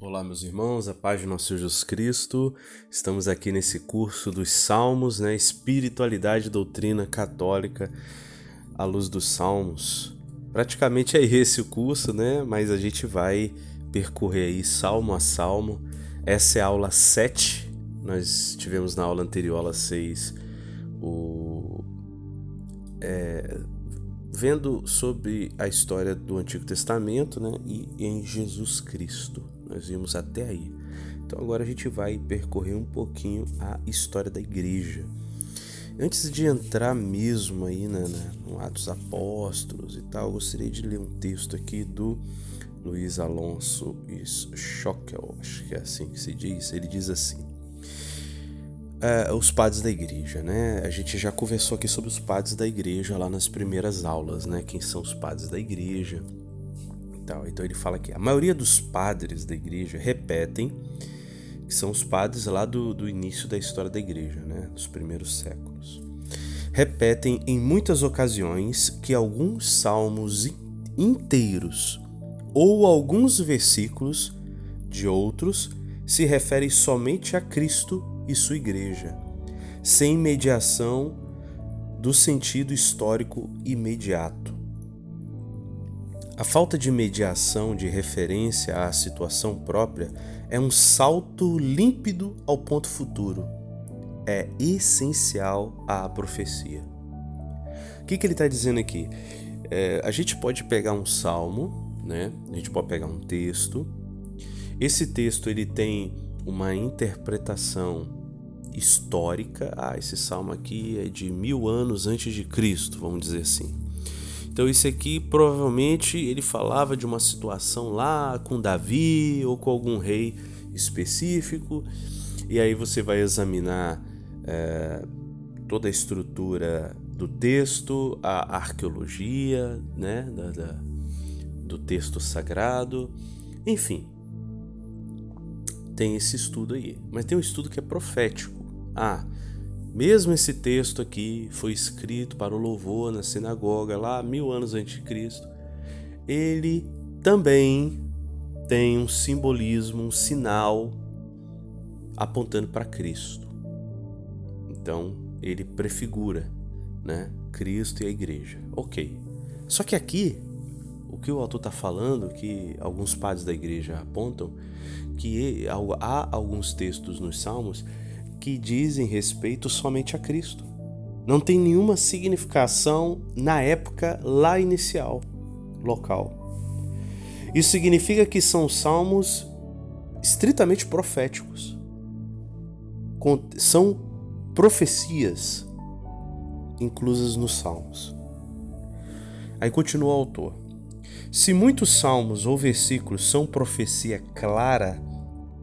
Olá, meus irmãos, a paz de nosso Jesus Cristo. Estamos aqui nesse curso dos Salmos, né? Espiritualidade e Doutrina Católica à luz dos Salmos. Praticamente é esse o curso, né? Mas a gente vai percorrer aí salmo a salmo. Essa é a aula 7. Nós tivemos na aula anterior, aula 6, o. É, vendo sobre a história do Antigo Testamento né, e em Jesus Cristo. Nós vimos até aí. Então agora a gente vai percorrer um pouquinho a história da igreja. Antes de entrar mesmo aí né, né, no Atos Apóstolos e tal, gostaria de ler um texto aqui do Luiz Alonso Schockel, acho que é assim que se diz. Ele diz assim: é, os padres da igreja, né? A gente já conversou aqui sobre os padres da igreja lá nas primeiras aulas, né? Quem são os padres da igreja, tal. Então ele fala que a maioria dos padres da igreja repetem que são os padres lá do, do início da história da igreja, né, dos primeiros séculos. Repetem em muitas ocasiões que alguns salmos inteiros ou alguns versículos de outros se referem somente a Cristo e sua igreja, sem mediação do sentido histórico imediato. A falta de mediação de referência à situação própria é um salto límpido ao ponto futuro. É essencial à profecia. O que, que ele está dizendo aqui? É, a gente pode pegar um salmo, né? A gente pode pegar um texto. Esse texto ele tem uma interpretação histórica. Ah, esse salmo aqui é de mil anos antes de Cristo, vamos dizer assim. Então isso aqui provavelmente ele falava de uma situação lá com Davi ou com algum rei específico. E aí você vai examinar é, toda a estrutura do texto, a arqueologia, né, da, da, do texto sagrado, enfim. Tem esse estudo aí. Mas tem um estudo que é profético. Ah, mesmo esse texto aqui foi escrito para o louvor na sinagoga lá mil anos antes de Cristo. Ele também tem um simbolismo, um sinal apontando para Cristo. Então ele prefigura, né, Cristo e a Igreja. Ok. Só que aqui o que o autor está falando, que alguns padres da Igreja apontam, que há alguns textos nos Salmos que dizem respeito somente a Cristo. Não tem nenhuma significação na época lá inicial, local. Isso significa que são salmos estritamente proféticos. São profecias inclusas nos salmos. Aí continua o autor. Se muitos salmos ou versículos são profecia clara,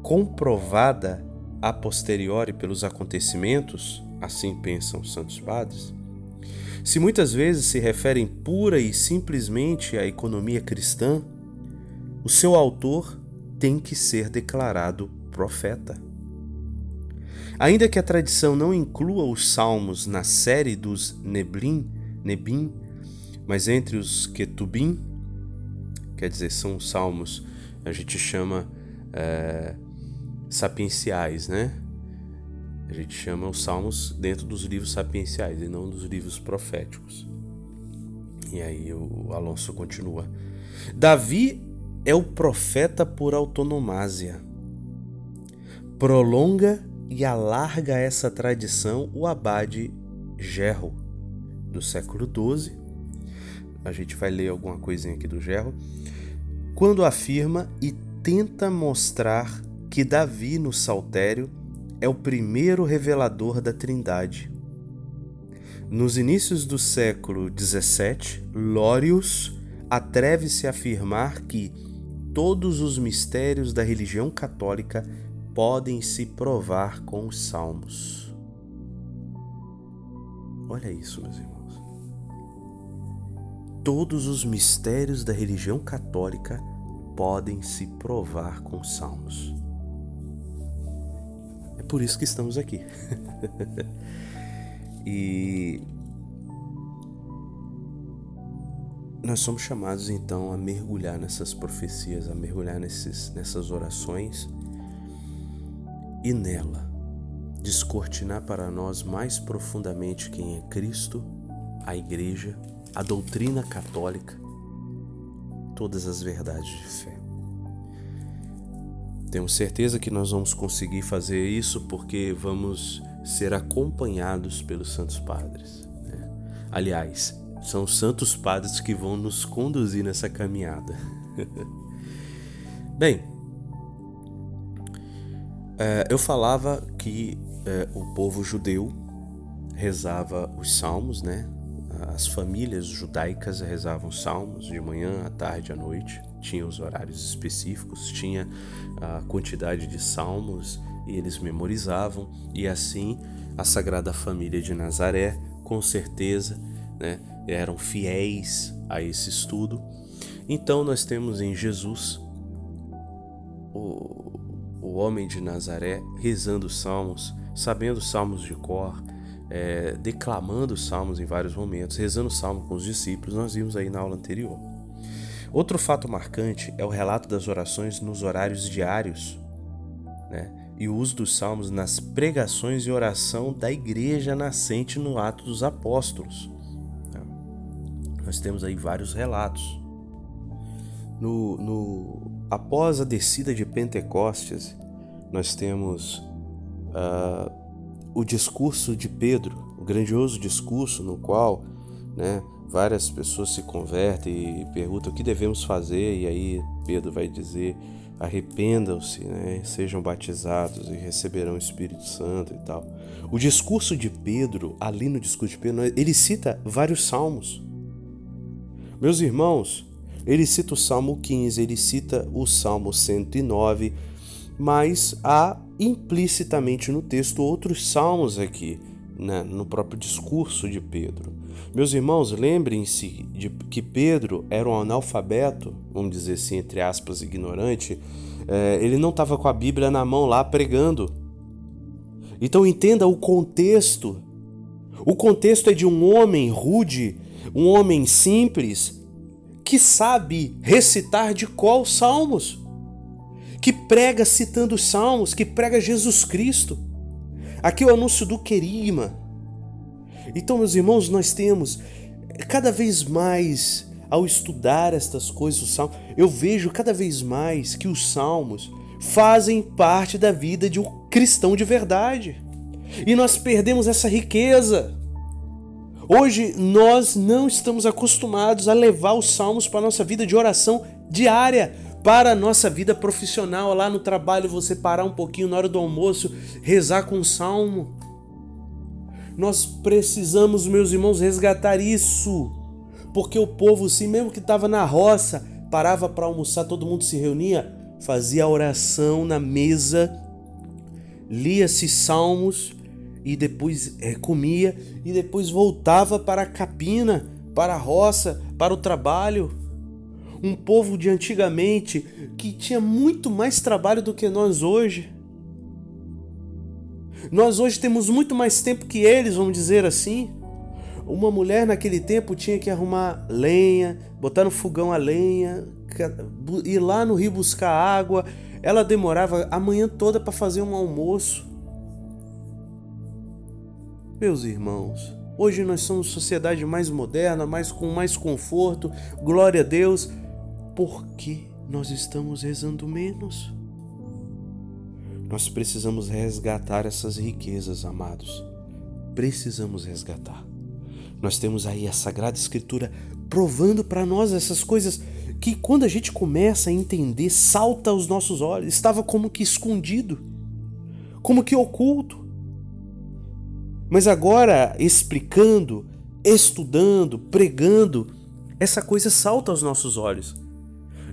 comprovada a posteriori pelos acontecimentos, assim pensam os santos padres, se muitas vezes se referem pura e simplesmente à economia cristã, o seu autor tem que ser declarado profeta. Ainda que a tradição não inclua os salmos na série dos Neblim, Nebim, mas entre os Ketubim, quer dizer, são os salmos, a gente chama é, sapienciais, né? A gente chama os salmos dentro dos livros sapienciais e não dos livros proféticos. E aí o Alonso continua. Davi é o profeta por autonomásia. Prolonga e alarga essa tradição o abade Gerro, do século XII. A gente vai ler alguma coisinha aqui do Gerro. Quando afirma e tenta mostrar que Davi no Saltério é o primeiro revelador da Trindade. Nos inícios do século XVII, Lórius atreve-se a afirmar que todos os mistérios da religião católica podem se provar com os salmos. Olha isso, meus irmãos. Todos os mistérios da religião católica podem se provar com os salmos por isso que estamos aqui. e nós somos chamados então a mergulhar nessas profecias, a mergulhar nesses, nessas orações e nela descortinar para nós mais profundamente quem é Cristo, a Igreja, a doutrina católica, todas as verdades de fé. Temos certeza que nós vamos conseguir fazer isso porque vamos ser acompanhados pelos Santos Padres. Né? Aliás, são os Santos Padres que vão nos conduzir nessa caminhada. Bem, é, eu falava que é, o povo judeu rezava os salmos, né? As famílias judaicas rezavam salmos de manhã, à tarde, à noite. Tinha os horários específicos, tinha a quantidade de salmos e eles memorizavam. E assim a Sagrada Família de Nazaré, com certeza, né, eram fiéis a esse estudo. Então nós temos em Jesus o, o homem de Nazaré rezando salmos, sabendo salmos de cor, é, declamando salmos em vários momentos, rezando salmo com os discípulos, nós vimos aí na aula anterior. Outro fato marcante é o relato das orações nos horários diários né, e o uso dos salmos nas pregações e oração da igreja nascente no Ato dos Apóstolos. Nós temos aí vários relatos. No, no, após a descida de Pentecostes, nós temos uh, o discurso de Pedro, o grandioso discurso no qual né, várias pessoas se convertem e perguntam o que devemos fazer, e aí Pedro vai dizer: arrependam-se, né, sejam batizados e receberão o Espírito Santo e tal. O discurso de Pedro, ali no discurso de Pedro, ele cita vários salmos. Meus irmãos, ele cita o Salmo 15, ele cita o Salmo 109, mas há implicitamente no texto outros salmos aqui, né, no próprio discurso de Pedro. Meus irmãos, lembrem-se de que Pedro era um analfabeto, vamos dizer assim, entre aspas, ignorante. É, ele não estava com a Bíblia na mão lá pregando. Então entenda o contexto. O contexto é de um homem rude um homem simples que sabe recitar de qual salmos, que prega citando os salmos, que prega Jesus Cristo. Aqui é o anúncio do querigma. Então, meus irmãos, nós temos cada vez mais ao estudar estas coisas, o salmo, eu vejo cada vez mais que os salmos fazem parte da vida de um cristão de verdade. E nós perdemos essa riqueza. Hoje nós não estamos acostumados a levar os salmos para a nossa vida de oração diária, para a nossa vida profissional. Lá no trabalho, você parar um pouquinho na hora do almoço, rezar com o salmo. Nós precisamos, meus irmãos, resgatar isso. Porque o povo, sim, mesmo que estava na roça, parava para almoçar, todo mundo se reunia, fazia a oração na mesa, lia-se salmos e depois é, comia e depois voltava para a capina, para a roça, para o trabalho. Um povo de antigamente que tinha muito mais trabalho do que nós hoje. Nós hoje temos muito mais tempo que eles, vamos dizer assim. Uma mulher naquele tempo tinha que arrumar lenha, botar no fogão a lenha, ir lá no rio buscar água. Ela demorava a manhã toda para fazer um almoço. Meus irmãos, hoje nós somos sociedade mais moderna, mais com mais conforto, glória a Deus. Por que nós estamos rezando menos? Nós precisamos resgatar essas riquezas, amados. Precisamos resgatar. Nós temos aí a Sagrada Escritura provando para nós essas coisas que quando a gente começa a entender, salta aos nossos olhos, estava como que escondido, como que oculto. Mas agora, explicando, estudando, pregando, essa coisa salta aos nossos olhos.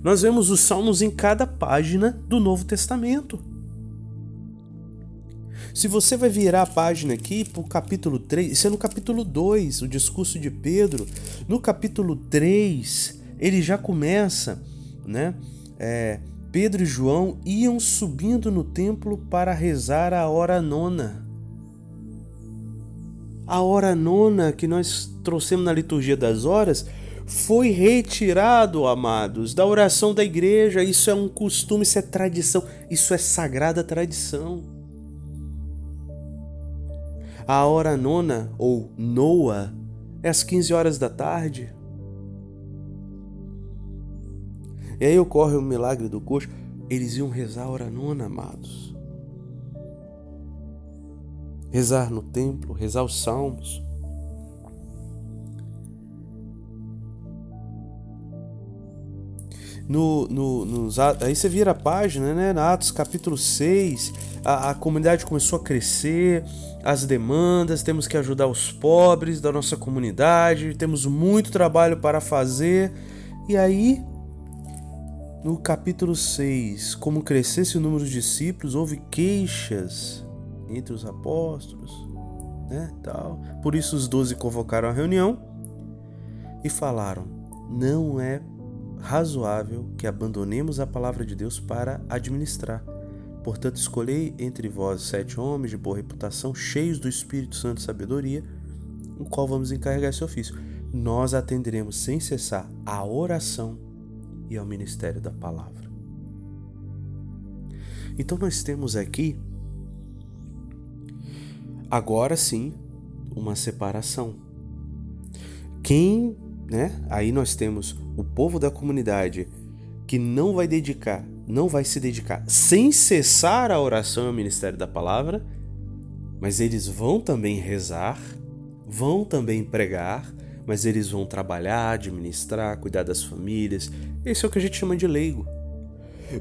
Nós vemos os salmos em cada página do Novo Testamento. Se você vai virar a página aqui para o capítulo 3, isso é no capítulo 2, o discurso de Pedro. No capítulo 3, ele já começa, né? É, Pedro e João iam subindo no templo para rezar a hora nona. A hora nona que nós trouxemos na liturgia das horas foi retirado, amados, da oração da igreja. Isso é um costume, isso é tradição, isso é sagrada tradição. A hora nona, ou noa, é às 15 horas da tarde. E aí ocorre o milagre do coxo. Eles iam rezar a hora nona, amados. Rezar no templo, rezar os salmos. No, no, nos, aí você vira a página, né? Na Atos capítulo 6, a, a comunidade começou a crescer, as demandas, temos que ajudar os pobres da nossa comunidade, temos muito trabalho para fazer. E aí, no capítulo 6, como crescesse o número de discípulos, houve queixas entre os apóstolos, né, tal. Por isso os doze convocaram a reunião e falaram: não é razoável que abandonemos a palavra de Deus para administrar. Portanto, escolhei entre vós sete homens de boa reputação, cheios do Espírito Santo e sabedoria, o qual vamos encarregar esse ofício. Nós atenderemos sem cessar a oração e ao ministério da palavra. Então, nós temos aqui, agora sim, uma separação. Quem né? Aí nós temos o povo da comunidade que não vai dedicar, não vai se dedicar sem cessar a oração ao ministério da palavra, mas eles vão também rezar, vão também pregar, mas eles vão trabalhar, administrar, cuidar das famílias. Esse é o que a gente chama de leigo.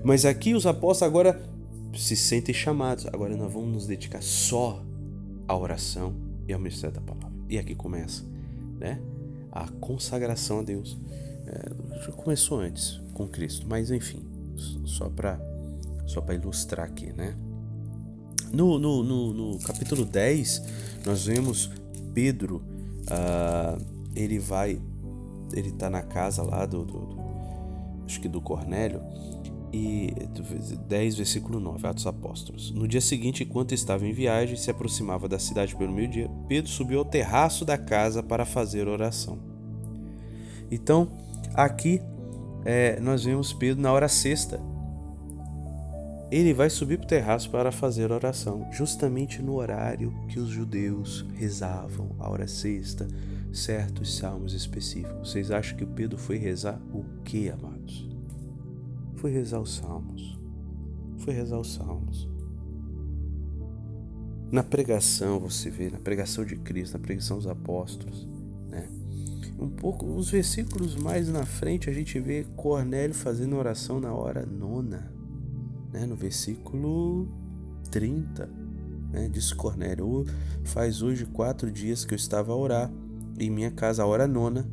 Mas aqui os apóstolos agora se sentem chamados. Agora nós vamos nos dedicar só à oração e ao ministério da palavra. E aqui começa, né? A consagração a Deus. É, começou antes com Cristo, mas enfim, só para só para ilustrar aqui, né? No, no, no, no, capítulo 10, nós vemos Pedro, uh, ele vai, ele tá na casa lá do, do, do acho que do Cornélio, e 10, versículo 9, Atos Apóstolos. No dia seguinte, enquanto estava em viagem, se aproximava da cidade pelo meio-dia, Pedro subiu ao terraço da casa para fazer oração. Então, aqui é, nós vemos Pedro na hora sexta. Ele vai subir para o terraço para fazer oração, justamente no horário que os judeus rezavam, a hora sexta, certos salmos específicos. Vocês acham que Pedro foi rezar o que, amados? Foi rezar os salmos. Foi rezar os salmos. Na pregação você vê, na pregação de Cristo, na pregação dos apóstolos, né? Um pouco, uns versículos mais na frente a gente vê Cornélio fazendo oração na hora nona, né? No versículo 30, né? Diz Cornélio, faz hoje quatro dias que eu estava a orar em minha casa a hora nona,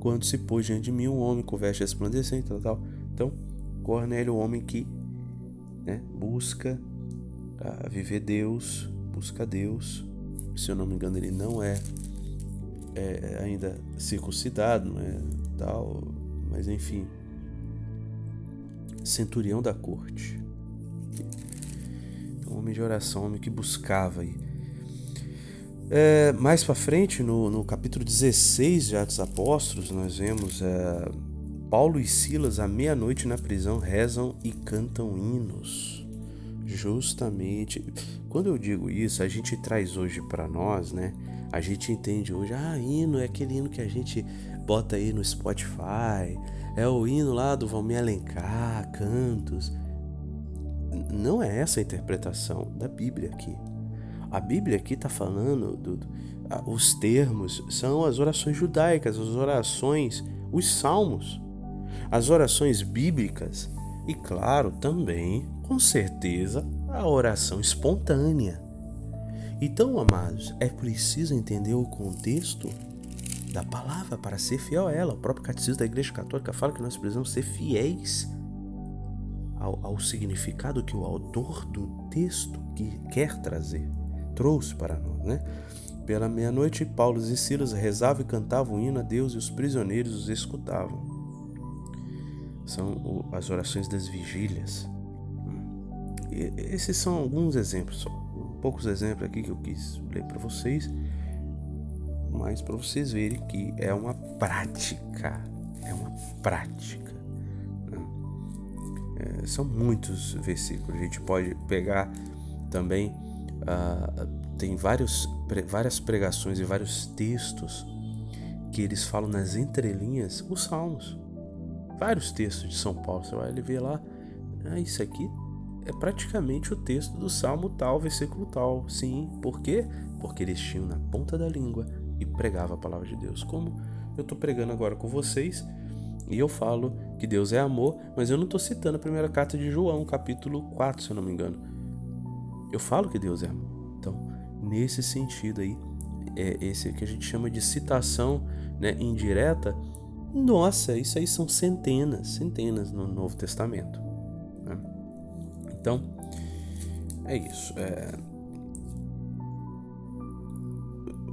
quando se pôs diante de mim um homem com veste resplandecente, tal, tal. Então, Cornélio, o homem que né, busca uh, viver Deus, busca Deus. Se eu não me engano, ele não é, é ainda circuncidado, não é tal, mas enfim, centurião da corte. Um homem de oração, homem que buscava aí. É, mais para frente, no, no capítulo 16 de Atos Apóstolos, nós vemos é, Paulo e Silas, à meia-noite na prisão, rezam e cantam hinos. Justamente. Quando eu digo isso, a gente traz hoje para nós, né? A gente entende hoje, ah, hino é aquele hino que a gente bota aí no Spotify, é o hino lá do Valmir Alencar, cantos. Não é essa a interpretação da Bíblia aqui. A Bíblia aqui está falando, do, os termos são as orações judaicas, as orações, os salmos as orações bíblicas e, claro, também, com certeza, a oração espontânea. Então, amados, é preciso entender o contexto da palavra para ser fiel a ela. O próprio catecismo da Igreja Católica fala que nós precisamos ser fiéis ao, ao significado que o autor do texto que quer trazer trouxe para nós, né? Pela meia-noite, Paulo e Silas rezavam e cantavam um hino a Deus e os prisioneiros os escutavam são as orações das vigílias. E esses são alguns exemplos, só, poucos exemplos aqui que eu quis ler para vocês mais para vocês verem que é uma prática, é uma prática. Né? É, são muitos versículos. A gente pode pegar também uh, tem vários, várias pregações e vários textos que eles falam nas entrelinhas os salmos. Vários textos de São Paulo, você vai ver lá, ah, isso aqui é praticamente o texto do salmo tal, versículo tal. Sim, por quê? Porque eles tinham na ponta da língua e pregava a palavra de Deus. Como eu estou pregando agora com vocês e eu falo que Deus é amor, mas eu não estou citando a primeira carta de João, capítulo 4, se eu não me engano. Eu falo que Deus é amor. Então, nesse sentido aí, é esse que a gente chama de citação né, indireta. Nossa, isso aí são centenas, centenas no Novo Testamento. Né? Então, é isso. É...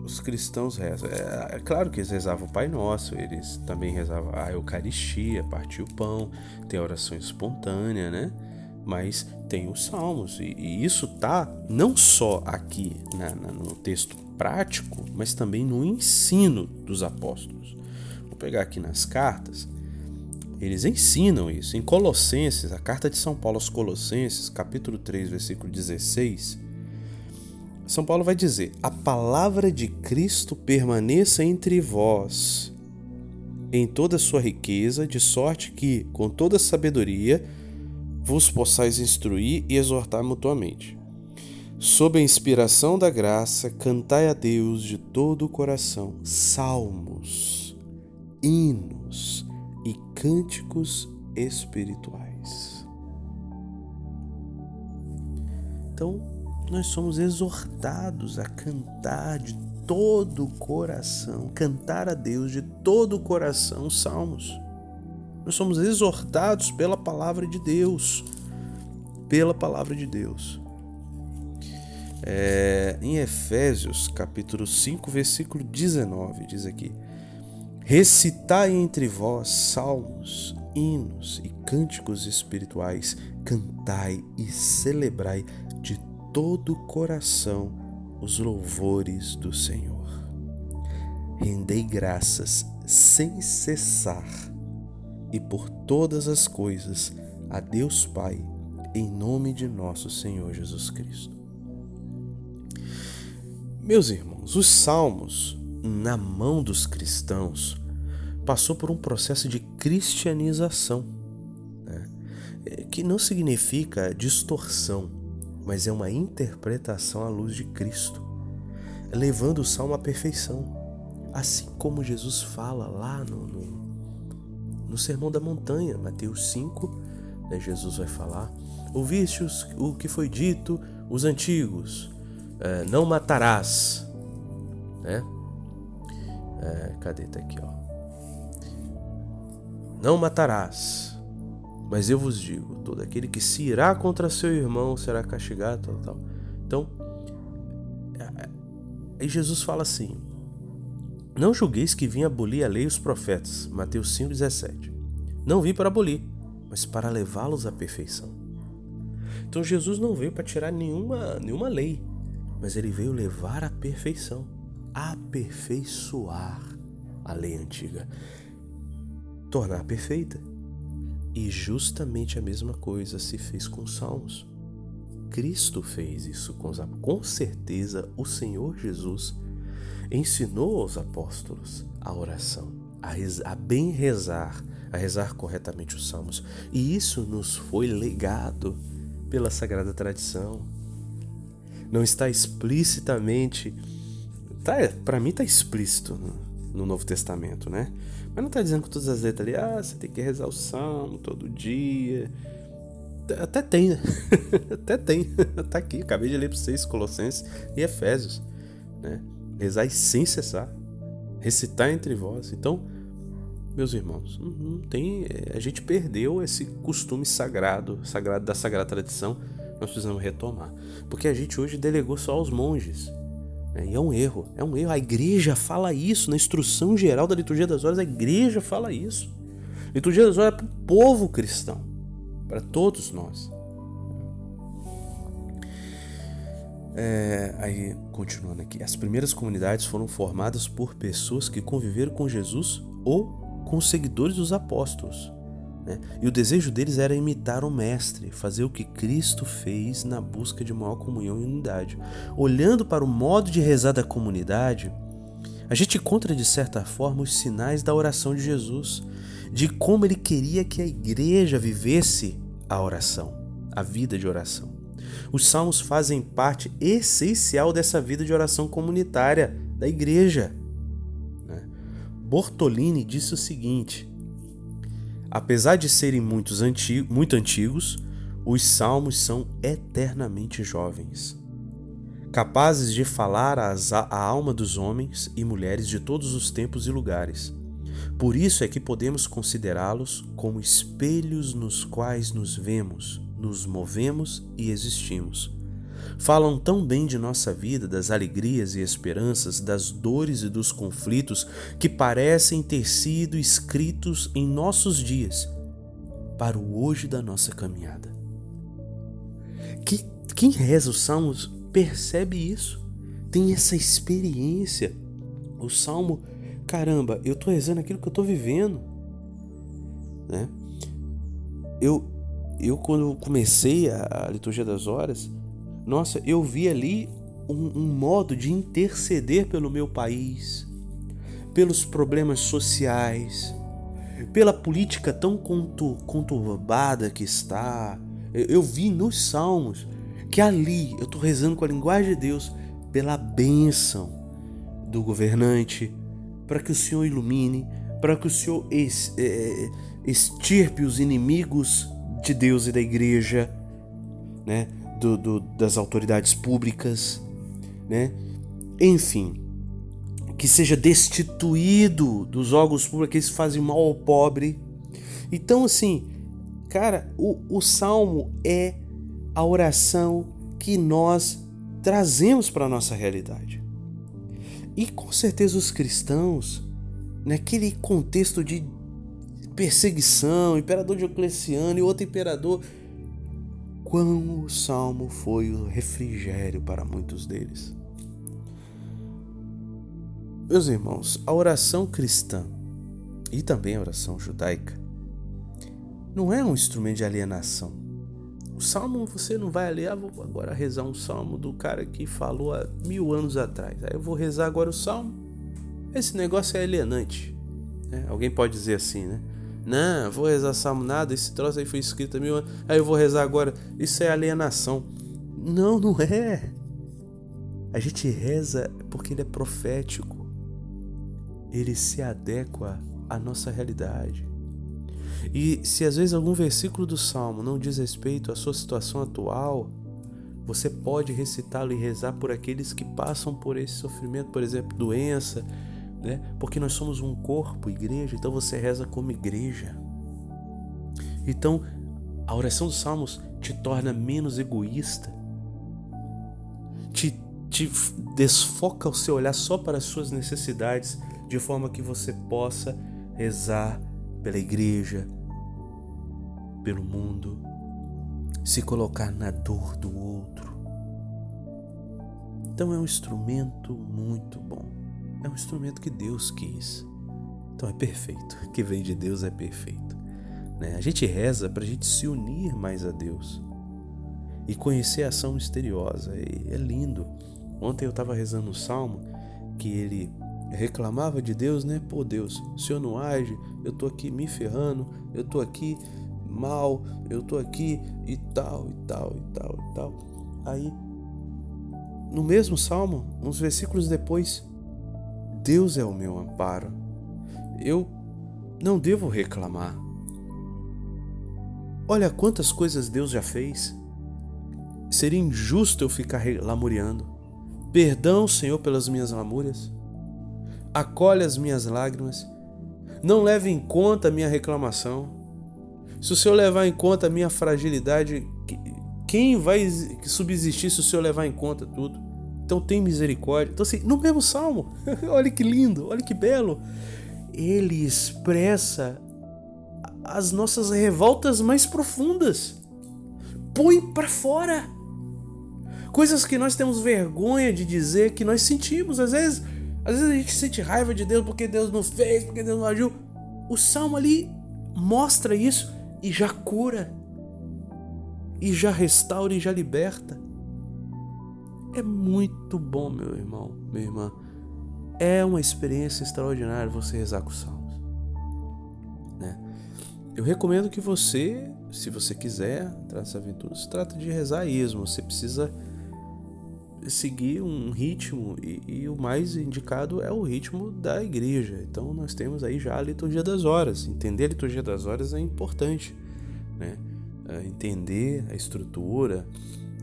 Os cristãos rezam. É, é, claro que eles rezavam o Pai Nosso, eles também rezavam a Eucaristia, partir o pão, tem a oração espontânea, né? mas tem os salmos. E, e isso tá não só aqui na, na, no texto prático, mas também no ensino dos apóstolos. Pegar aqui nas cartas. Eles ensinam isso. Em Colossenses, a carta de São Paulo aos Colossenses, capítulo 3, versículo 16, São Paulo vai dizer: A palavra de Cristo permaneça entre vós, em toda a sua riqueza, de sorte que, com toda sabedoria, vos possais instruir e exortar mutuamente. Sob a inspiração da graça, cantai a Deus de todo o coração salmos, hinos e cânticos espirituais. Então, nós somos exortados a cantar de todo o coração, cantar a Deus de todo o coração salmos. Nós somos exortados pela palavra de Deus. Pela palavra de Deus. É, em Efésios, capítulo 5, versículo 19, diz aqui: Recitai entre vós salmos, hinos e cânticos espirituais, cantai e celebrai de todo o coração os louvores do Senhor. Rendei graças sem cessar e por todas as coisas a Deus Pai, em nome de nosso Senhor Jesus Cristo. Meus irmãos, os Salmos, na mão dos cristãos, passou por um processo de cristianização, né? que não significa distorção, mas é uma interpretação à luz de Cristo, levando o salmo à perfeição, assim como Jesus fala lá no, no no Sermão da Montanha, Mateus 5, né, Jesus vai falar: Ouviste o que foi dito os antigos, é, não matarás. Né? É, cadê? Tá aqui, ó. Não matarás. Mas eu vos digo: todo aquele que se irá contra seu irmão será castigado. Tal, tal. Então, aí Jesus fala assim: não julgueis que vim abolir a lei e os profetas. Mateus 5,17. Não vim para abolir, mas para levá-los à perfeição. Então Jesus não veio para tirar nenhuma, nenhuma lei, mas ele veio levar à perfeição, aperfeiçoar a lei antiga, tornar perfeita. E justamente a mesma coisa se fez com os salmos. Cristo fez isso com, com certeza o Senhor Jesus ensinou aos apóstolos a oração, a, reza, a bem rezar, a rezar corretamente os salmos. E isso nos foi legado pela sagrada tradição. Não está explicitamente, tá, para mim está explícito no, Novo Testamento, né? Mas não está dizendo com todas as letras ali, ah, você tem que rezar o salmo todo dia. Até tem, né? Até tem. Tá aqui, acabei de ler para vocês Colossenses e Efésios, né? rezai sem cessar, recitar entre vós. Então, meus irmãos, não tem, a gente perdeu esse costume sagrado, sagrado da sagrada tradição. Nós precisamos retomar, porque a gente hoje delegou só aos monges. Né? E é um erro, é um erro. A igreja fala isso na instrução geral da liturgia das horas. A igreja fala isso. A liturgia das horas é para o povo cristão, para todos nós. É, aí continuando aqui, as primeiras comunidades foram formadas por pessoas que conviveram com Jesus ou com seguidores dos apóstolos. Né? E o desejo deles era imitar o Mestre, fazer o que Cristo fez na busca de maior comunhão e unidade. Olhando para o modo de rezar da comunidade, a gente encontra de certa forma os sinais da oração de Jesus, de como ele queria que a igreja vivesse a oração, a vida de oração. Os salmos fazem parte essencial dessa vida de oração comunitária da igreja. Né? Bortolini disse o seguinte: apesar de serem muitos muito antigos, os salmos são eternamente jovens capazes de falar à alma dos homens e mulheres de todos os tempos e lugares. Por isso é que podemos considerá-los como espelhos nos quais nos vemos, nos movemos e existimos. Falam tão bem de nossa vida, das alegrias e esperanças, das dores e dos conflitos, que parecem ter sido escritos em nossos dias, para o hoje da nossa caminhada. Que, quem reza os salmos percebe isso, tem essa experiência. O salmo, caramba, eu estou rezando aquilo que eu estou vivendo, né? Eu, eu quando comecei a, a liturgia das horas, nossa, eu vi ali um, um modo de interceder pelo meu país, pelos problemas sociais, pela política tão conturbada que está. Eu, vi nos salmos que ali eu estou rezando com a linguagem de Deus pela bênção do governante, para que o Senhor ilumine, para que o Senhor é, extirpe os inimigos de Deus e da igreja, né? Do, do, das autoridades públicas, né? Enfim, que seja destituído dos órgãos públicos que fazem mal ao pobre. Então, assim, cara, o, o salmo é a oração que nós trazemos para a nossa realidade. E com certeza os cristãos, naquele contexto de perseguição, imperador Diocleciano e outro imperador, quão o salmo foi o refrigério para muitos deles. Meus irmãos, a oração cristã e também a oração judaica não é um instrumento de alienação o salmo você não vai ler, ah, vou agora rezar um salmo do cara que falou há mil anos atrás. Aí eu vou rezar agora o salmo. Esse negócio é alienante. Né? Alguém pode dizer assim, né? Não, vou rezar salmo nada, esse troço aí foi escrito há mil anos. Aí eu vou rezar agora. Isso é alienação. Não, não é. A gente reza porque ele é profético. Ele se adequa à nossa realidade. E se às vezes algum versículo do salmo não diz respeito à sua situação atual, você pode recitá-lo e rezar por aqueles que passam por esse sofrimento, por exemplo, doença, né? Porque nós somos um corpo, igreja, então você reza como igreja. Então, a oração dos salmos te torna menos egoísta, te, te desfoca o seu olhar só para as suas necessidades, de forma que você possa rezar pela igreja, pelo mundo, se colocar na dor do outro. Então é um instrumento muito bom. É um instrumento que Deus quis. Então é perfeito. O que vem de Deus é perfeito. Né? A gente reza para a gente se unir mais a Deus e conhecer a ação misteriosa. é lindo. Ontem eu estava rezando um salmo que ele reclamava de Deus, né? Pô, Deus, o Senhor não age, eu tô aqui me ferrando, eu tô aqui mal, eu tô aqui e tal, e tal, e tal, e tal. Aí, no mesmo salmo, uns versículos depois, Deus é o meu amparo. Eu não devo reclamar. Olha quantas coisas Deus já fez. Seria injusto eu ficar lamuriando. Perdão, Senhor, pelas minhas lamúrias acolhe as minhas lágrimas, não leve em conta a minha reclamação. Se o Senhor levar em conta a minha fragilidade, quem vai subsistir se o Senhor levar em conta tudo? Então tem misericórdia. Então, assim, no mesmo salmo, olha que lindo, olha que belo. Ele expressa as nossas revoltas mais profundas. Põe para fora. Coisas que nós temos vergonha de dizer que nós sentimos. Às vezes, às vezes a gente sente raiva de Deus porque Deus não fez, porque Deus não agiu. O salmo ali mostra isso e já cura, e já restaura e já liberta. É muito bom, meu irmão, minha irmã. É uma experiência extraordinária você rezar com os salmos. Né? Eu recomendo que você, se você quiser entrar nessa aventura, se trata de rezar esmo. Você precisa seguir um ritmo e, e, o mais indicado é o ritmo da igreja. Então nós temos aí já a liturgia das horas. Entender a liturgia das horas é importante, né? É entender a estrutura,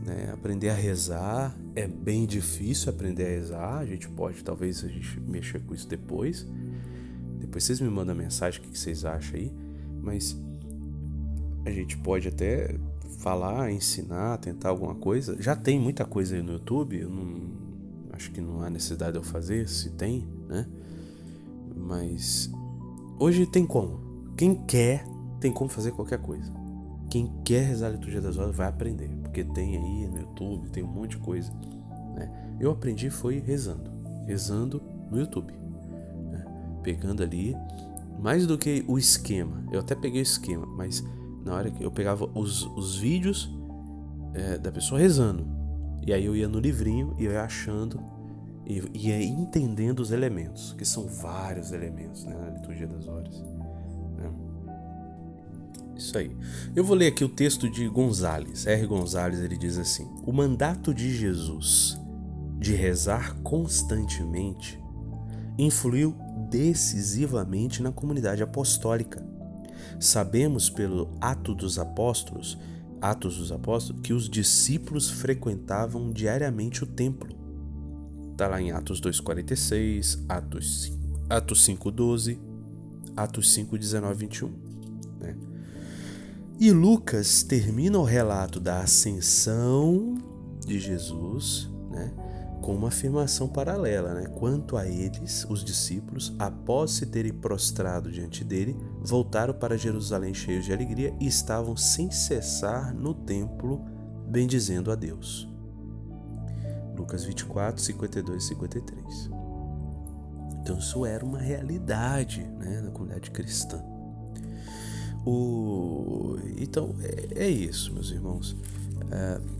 né? aprender a rezar é bem difícil aprender a rezar. A gente pode talvez a gente mexer com isso depois. Depois vocês me mandam mensagem o que vocês acham aí, mas a gente pode até falar, ensinar, tentar alguma coisa. Já tem muita coisa aí no YouTube, eu não, acho que não há necessidade de eu fazer, se tem, né? Mas hoje tem como. Quem quer, tem como fazer qualquer coisa. Quem quer rezar a liturgia das horas vai aprender, porque tem aí no YouTube, tem um monte de coisa. Né? Eu aprendi foi rezando, rezando no YouTube, né? pegando ali mais do que o esquema. Eu até peguei o esquema, mas na hora que eu pegava os, os vídeos é, da pessoa rezando. E aí eu ia no livrinho e ia achando e ia entendendo os elementos, que são vários elementos né, na liturgia das horas. Isso aí. Eu vou ler aqui o texto de Gonzales. R. Gonzales ele diz assim: O mandato de Jesus de rezar constantemente influiu decisivamente na comunidade apostólica Sabemos pelo Ato dos Apóstolos, Atos dos Apóstolos, que os discípulos frequentavam diariamente o templo. Está lá em Atos 2,46, Atos, Atos 5,12, Atos 5, 19, 21. Né? E Lucas termina o relato da ascensão de Jesus, né? com uma afirmação paralela, né? Quanto a eles, os discípulos, após se terem prostrado diante dele, voltaram para Jerusalém cheios de alegria e estavam sem cessar no templo, bendizendo a Deus. Lucas 24, 52 e 53. Então, isso era uma realidade né, na comunidade cristã. O... Então, é, é isso, meus irmãos. É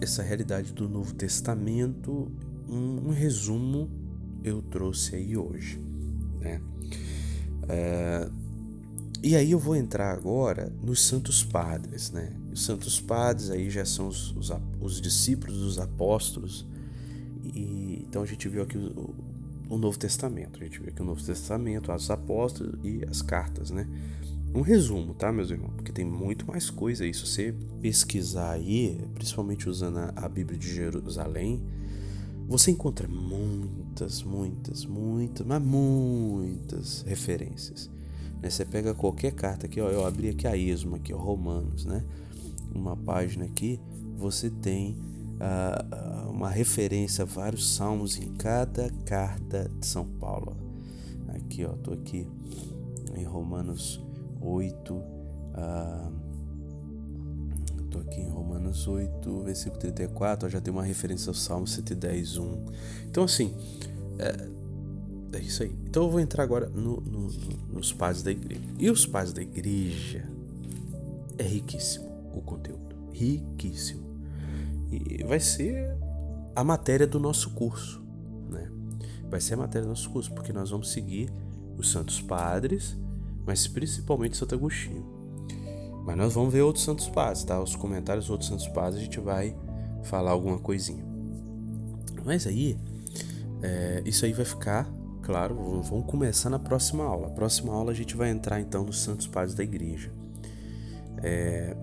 essa realidade do Novo Testamento, um, um resumo eu trouxe aí hoje, né? É, e aí eu vou entrar agora nos Santos Padres, né? Os Santos Padres aí já são os, os, os discípulos dos apóstolos, e então a gente viu aqui o, o Novo Testamento, a gente viu aqui o Novo Testamento, os apóstolos e as cartas, né? um resumo, tá, meus irmãos? Porque tem muito mais coisa aí. Se você pesquisar aí, principalmente usando a, Bíblia de Jerusalém, você encontra muitas, muitas, muitas, mas muitas referências. Né? Você pega qualquer carta aqui, ó, eu abri aqui a Esmo, aqui, ó, Romanos, né? Uma página aqui, você tem uma referência a vários salmos em cada carta de São Paulo. Aqui, ó, tô aqui em Romanos 8. Ah, Estou aqui em Romanos 8, versículo 34. Já tem uma referência ao Salmo 110, 1. Então, assim, é, é isso aí. Então, eu vou entrar agora no, no, no, nos pais da igreja. E os pais da igreja é riquíssimo o conteúdo. Riquíssimo. E vai ser a matéria do nosso curso. Né? Vai ser a matéria do nosso curso, porque nós vamos seguir os santos padres mas principalmente Santo Agostinho. Mas nós vamos ver outros santos padres, tá? Os comentários dos outros santos padres a gente vai falar alguma coisinha. Mas aí, é, isso aí vai ficar, claro, vamos começar na próxima aula. Na próxima aula a gente vai entrar então nos santos padres da igreja. É,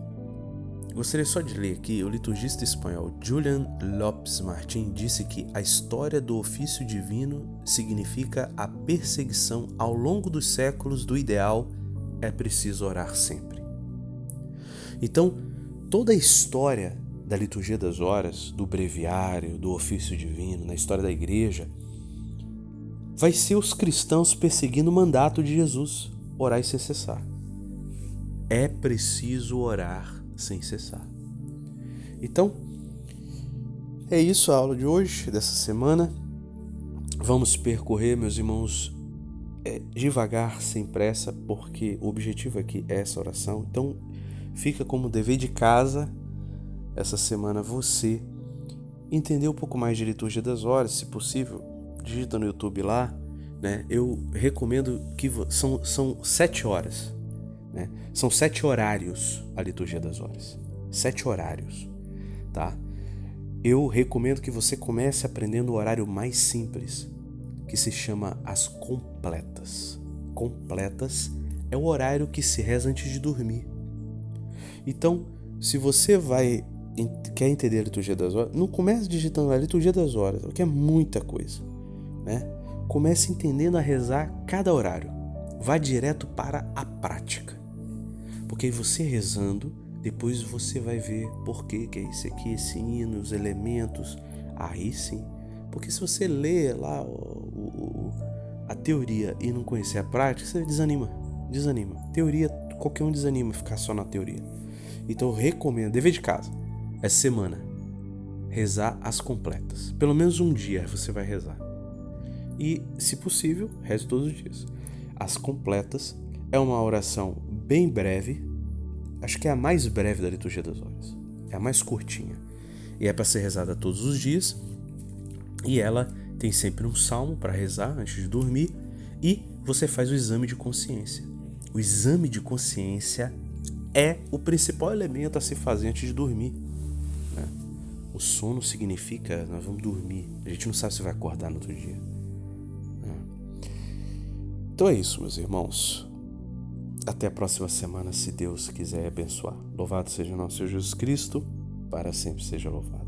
Gostaria só de ler aqui, o liturgista espanhol Julian Lopes Martin disse que a história do ofício divino significa a perseguição ao longo dos séculos do ideal é preciso orar sempre. Então, toda a história da liturgia das horas, do breviário, do ofício divino, na história da igreja, vai ser os cristãos perseguindo o mandato de Jesus, orar sem cessar. É preciso orar sem cessar. Então, é isso a aula de hoje, dessa semana. Vamos percorrer, meus irmãos, é, devagar, sem pressa, porque o objetivo aqui é essa oração. Então, fica como dever de casa essa semana você entender um pouco mais de liturgia das horas, se possível, digita no YouTube lá, né? Eu recomendo que são, são sete horas, né? São sete horários a liturgia das horas, sete horários, tá? Eu recomendo que você comece aprendendo o horário mais simples, que se chama as completas. Completas é o horário que se reza antes de dormir. Então, se você vai quer entender a liturgia das horas, não comece digitando a liturgia das horas, que é muita coisa, né? Comece entendendo a rezar cada horário. Vá direto para a prática. Porque você rezando, depois você vai ver por que, é isso aqui, esse hino, os elementos. Aí sim. Porque se você lê lá o, o, a teoria e não conhecer a prática, você desanima. Desanima. Teoria, qualquer um desanima ficar só na teoria. Então eu recomendo, dever de casa, essa semana, rezar as completas. Pelo menos um dia você vai rezar. E, se possível, reze todos os dias. As completas é uma oração bem breve, acho que é a mais breve da liturgia das horas. É a mais curtinha. E é para ser rezada todos os dias. E ela tem sempre um salmo para rezar antes de dormir. E você faz o exame de consciência. O exame de consciência é o principal elemento a se fazer antes de dormir. Né? O sono significa nós vamos dormir. A gente não sabe se vai acordar no outro dia. Né? Então é isso, meus irmãos. Até a próxima semana, se Deus quiser abençoar. Louvado seja nosso Jesus Cristo, para sempre seja louvado.